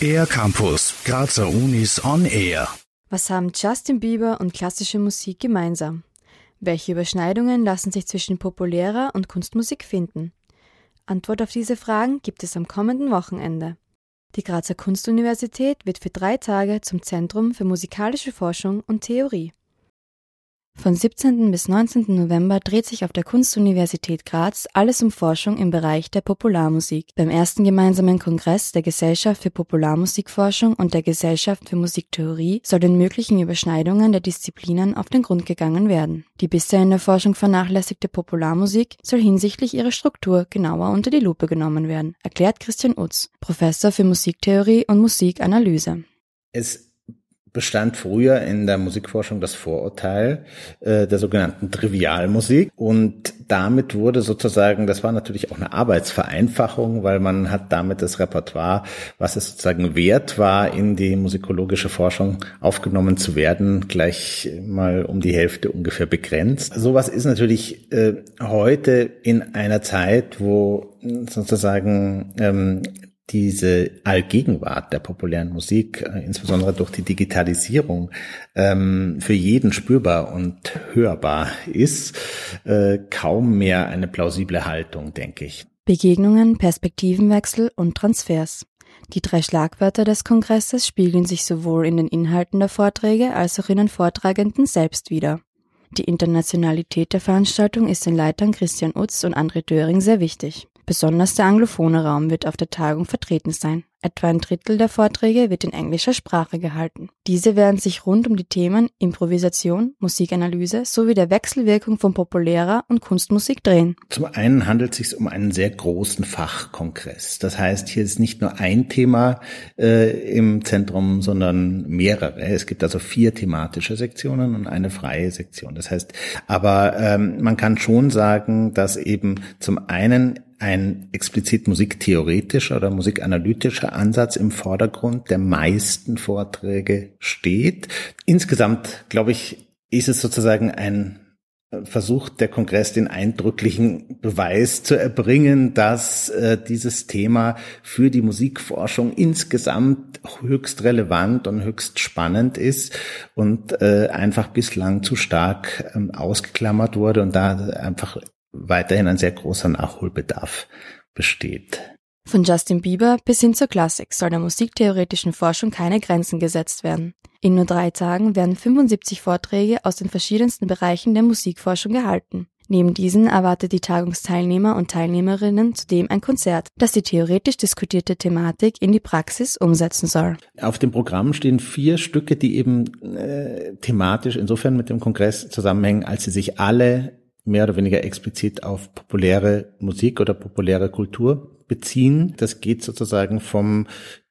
Air Campus, Grazer Unis on Air. Was haben Justin Bieber und klassische Musik gemeinsam? Welche Überschneidungen lassen sich zwischen populärer und Kunstmusik finden? Antwort auf diese Fragen gibt es am kommenden Wochenende. Die Grazer Kunstuniversität wird für drei Tage zum Zentrum für musikalische Forschung und Theorie. Von 17. bis 19. November dreht sich auf der Kunstuniversität Graz alles um Forschung im Bereich der Popularmusik. Beim ersten gemeinsamen Kongress der Gesellschaft für Popularmusikforschung und der Gesellschaft für Musiktheorie soll den möglichen Überschneidungen der Disziplinen auf den Grund gegangen werden. Die bisher in der Forschung vernachlässigte Popularmusik soll hinsichtlich ihrer Struktur genauer unter die Lupe genommen werden, erklärt Christian Utz, Professor für Musiktheorie und Musikanalyse. Es bestand früher in der Musikforschung das Vorurteil äh, der sogenannten Trivialmusik und damit wurde sozusagen, das war natürlich auch eine Arbeitsvereinfachung, weil man hat damit das Repertoire, was es sozusagen wert war, in die musikologische Forschung aufgenommen zu werden, gleich mal um die Hälfte ungefähr begrenzt. Sowas ist natürlich äh, heute in einer Zeit, wo sozusagen ähm, diese Allgegenwart der populären Musik, äh, insbesondere durch die Digitalisierung, ähm, für jeden spürbar und hörbar ist, äh, kaum mehr eine plausible Haltung, denke ich. Begegnungen, Perspektivenwechsel und Transfers. Die drei Schlagwörter des Kongresses spiegeln sich sowohl in den Inhalten der Vorträge als auch in den Vortragenden selbst wider. Die Internationalität der Veranstaltung ist den Leitern Christian Utz und André Döring sehr wichtig. Besonders der anglophone Raum wird auf der Tagung vertreten sein. Etwa ein Drittel der Vorträge wird in englischer Sprache gehalten. Diese werden sich rund um die Themen Improvisation, Musikanalyse sowie der Wechselwirkung von populärer und Kunstmusik drehen. Zum einen handelt es sich um einen sehr großen Fachkongress. Das heißt, hier ist nicht nur ein Thema äh, im Zentrum, sondern mehrere. Es gibt also vier thematische Sektionen und eine freie Sektion. Das heißt, aber ähm, man kann schon sagen, dass eben zum einen ein explizit musiktheoretischer oder musikanalytischer Ansatz im Vordergrund der meisten Vorträge steht. Insgesamt, glaube ich, ist es sozusagen ein Versuch der Kongress den eindrücklichen Beweis zu erbringen, dass äh, dieses Thema für die Musikforschung insgesamt höchst relevant und höchst spannend ist und äh, einfach bislang zu stark ähm, ausgeklammert wurde und da einfach weiterhin ein sehr großer Nachholbedarf besteht. Von Justin Bieber bis hin zur Klassik soll der musiktheoretischen Forschung keine Grenzen gesetzt werden. In nur drei Tagen werden 75 Vorträge aus den verschiedensten Bereichen der Musikforschung gehalten. Neben diesen erwartet die Tagungsteilnehmer und Teilnehmerinnen zudem ein Konzert, das die theoretisch diskutierte Thematik in die Praxis umsetzen soll. Auf dem Programm stehen vier Stücke, die eben äh, thematisch insofern mit dem Kongress zusammenhängen, als sie sich alle mehr oder weniger explizit auf populäre Musik oder populäre Kultur beziehen. Das geht sozusagen vom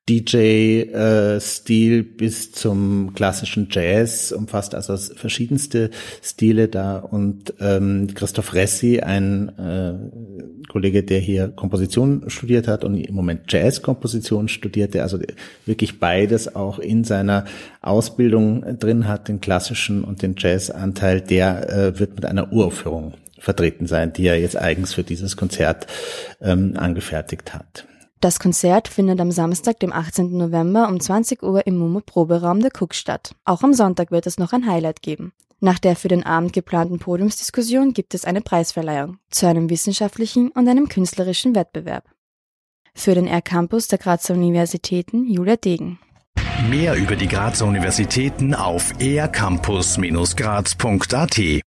DJ-Stil äh, bis zum klassischen Jazz, umfasst also verschiedenste Stile da. Und ähm, Christoph Ressi, ein äh, Kollege, der hier Komposition studiert hat und im Moment Jazz-Komposition studiert, der also wirklich beides auch in seiner Ausbildung drin hat, den klassischen und den Jazz-Anteil, der äh, wird mit einer Uraufführung vertreten sein, die er jetzt eigens für dieses Konzert ähm, angefertigt hat. Das Konzert findet am Samstag, dem 18. November um 20 Uhr im Mumu Proberaum der Cook statt. Auch am Sonntag wird es noch ein Highlight geben. Nach der für den Abend geplanten Podiumsdiskussion gibt es eine Preisverleihung zu einem wissenschaftlichen und einem künstlerischen Wettbewerb. Für den R-Campus der Grazer Universitäten Julia Degen. Mehr über die Grazer Universitäten auf ercampus-graz.at